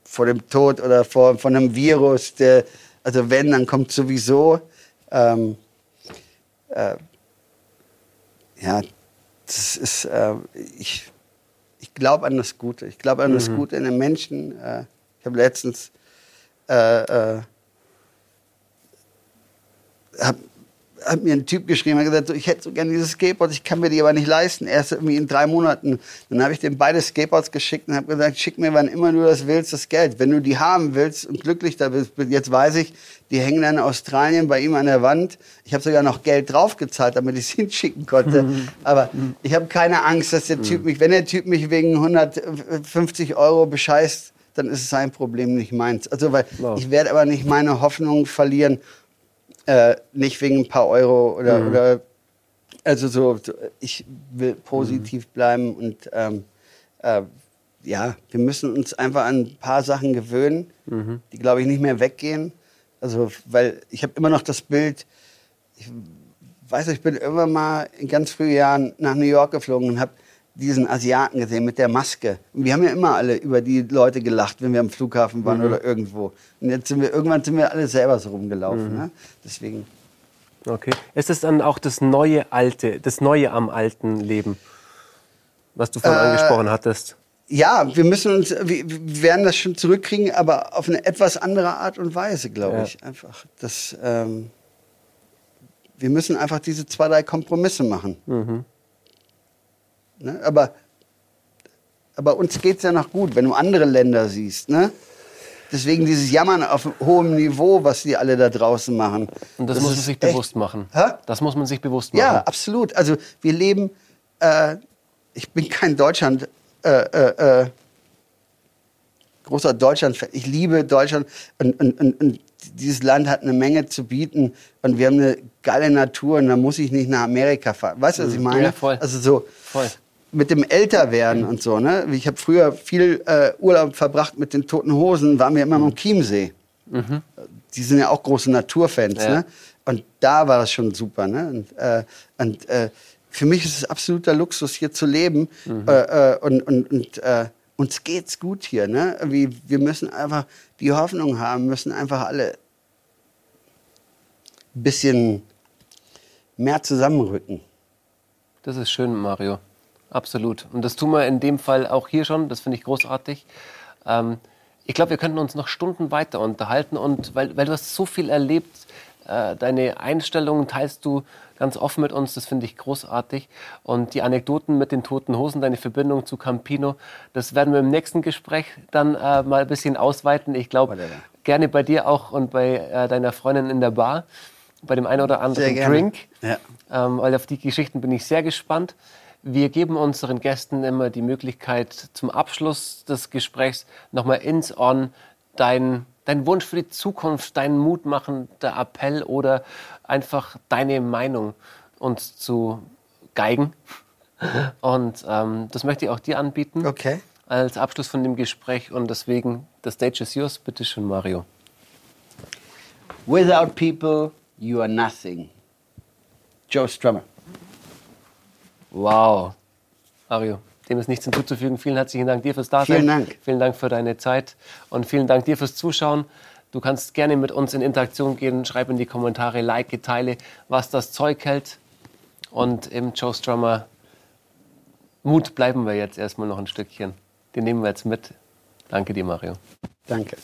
vor dem Tod oder vor, von einem Virus. Der, also wenn, dann kommt sowieso. Ähm, äh, ja, das ist, äh, ich, ich glaube an das Gute. Ich glaube an mhm. das Gute in den Menschen. Äh, ich habe letztens äh, äh, hab, hat mir ein Typ geschrieben, hat gesagt, so, ich hätte so gerne dieses Skateboard, ich kann mir die aber nicht leisten, erst irgendwie in drei Monaten. Dann habe ich dem beide Skateboards geschickt und habe gesagt, schick mir, wann immer du das willst, das Geld. Wenn du die haben willst und glücklich da bist, jetzt weiß ich, die hängen dann in Australien bei ihm an der Wand. Ich habe sogar noch Geld draufgezahlt, damit ich sie hinschicken konnte. aber ich habe keine Angst, dass der Typ mich, wenn der Typ mich wegen 150 Euro bescheißt, dann ist es sein Problem, nicht meins. Also, weil wow. ich werde aber nicht meine Hoffnung verlieren, äh, nicht wegen ein paar Euro oder, mhm. oder also so, ich will positiv mhm. bleiben und ähm, äh, ja, wir müssen uns einfach an ein paar Sachen gewöhnen, mhm. die glaube ich nicht mehr weggehen. Also, weil ich habe immer noch das Bild, ich weiß, ich bin irgendwann mal in ganz frühen Jahren nach New York geflogen und habe diesen Asiaten gesehen mit der Maske. Und wir haben ja immer alle über die Leute gelacht, wenn wir am Flughafen waren mhm. oder irgendwo. Und jetzt sind wir, irgendwann sind wir alle selber so rumgelaufen. Mhm. Ne? Deswegen. Okay. Ist es dann auch das neue Alte, das Neue am alten Leben, was du vorhin äh, angesprochen hattest? Ja, wir müssen uns, wir, werden das schon zurückkriegen, aber auf eine etwas andere Art und Weise, glaube ja. ich. Einfach. Das, ähm, wir müssen einfach diese zwei, drei Kompromisse machen. Mhm. Ne? Aber, aber uns geht es ja noch gut, wenn du andere Länder siehst. Ne? Deswegen dieses Jammern auf hohem Niveau, was die alle da draußen machen. Und das, das muss man sich echt, bewusst machen. Hä? Das muss man sich bewusst machen. Ja, absolut. Also wir leben, äh, ich bin kein Deutschland, äh, äh, äh großer Deutschland, ich liebe Deutschland und, und, und, und, dieses Land hat eine Menge zu bieten und wir haben eine geile Natur und da muss ich nicht nach Amerika fahren. Weißt du, was ich mhm. meine? Ja, voll. Also so, voll mit dem Älterwerden und so. Ne? Ich habe früher viel äh, Urlaub verbracht mit den Toten Hosen, waren wir immer am Chiemsee. Mhm. Die sind ja auch große Naturfans. Ja. Ne? Und da war das schon super. Ne? Und, äh, und äh, für mich ist es absoluter Luxus, hier zu leben. Mhm. Äh, äh, und und, und äh, uns geht's gut hier. Ne? Wie, wir müssen einfach die Hoffnung haben, müssen einfach alle ein bisschen mehr zusammenrücken. Das ist schön, Mario. Absolut. Und das tun wir in dem Fall auch hier schon. Das finde ich großartig. Ähm, ich glaube, wir könnten uns noch Stunden weiter unterhalten und weil, weil du hast so viel erlebt, äh, deine Einstellungen teilst du ganz offen mit uns, das finde ich großartig. Und die Anekdoten mit den toten Hosen, deine Verbindung zu Campino, das werden wir im nächsten Gespräch dann äh, mal ein bisschen ausweiten. Ich glaube, gerne bei dir auch und bei äh, deiner Freundin in der Bar, bei dem einen oder anderen Drink. Ja. Ähm, weil auf die Geschichten bin ich sehr gespannt. Wir geben unseren Gästen immer die Möglichkeit, zum Abschluss des Gesprächs nochmal ins On dein, dein Wunsch für die Zukunft, dein mutmachender Appell oder einfach deine Meinung uns zu geigen. Und ähm, das möchte ich auch dir anbieten. Okay. Als Abschluss von dem Gespräch. Und deswegen, the stage is yours. Bitte schön, Mario. Without people, you are nothing. Joe Strummer. Wow. Mario, dem ist nichts hinzuzufügen. Vielen herzlichen Dank dir fürs Dasein. Vielen Dank. Vielen Dank für deine Zeit und vielen Dank dir fürs Zuschauen. Du kannst gerne mit uns in Interaktion gehen. Schreib in die Kommentare, like, teile, was das Zeug hält. Und im Joe Strummer Mut bleiben wir jetzt erstmal noch ein Stückchen. Den nehmen wir jetzt mit. Danke dir, Mario. Danke.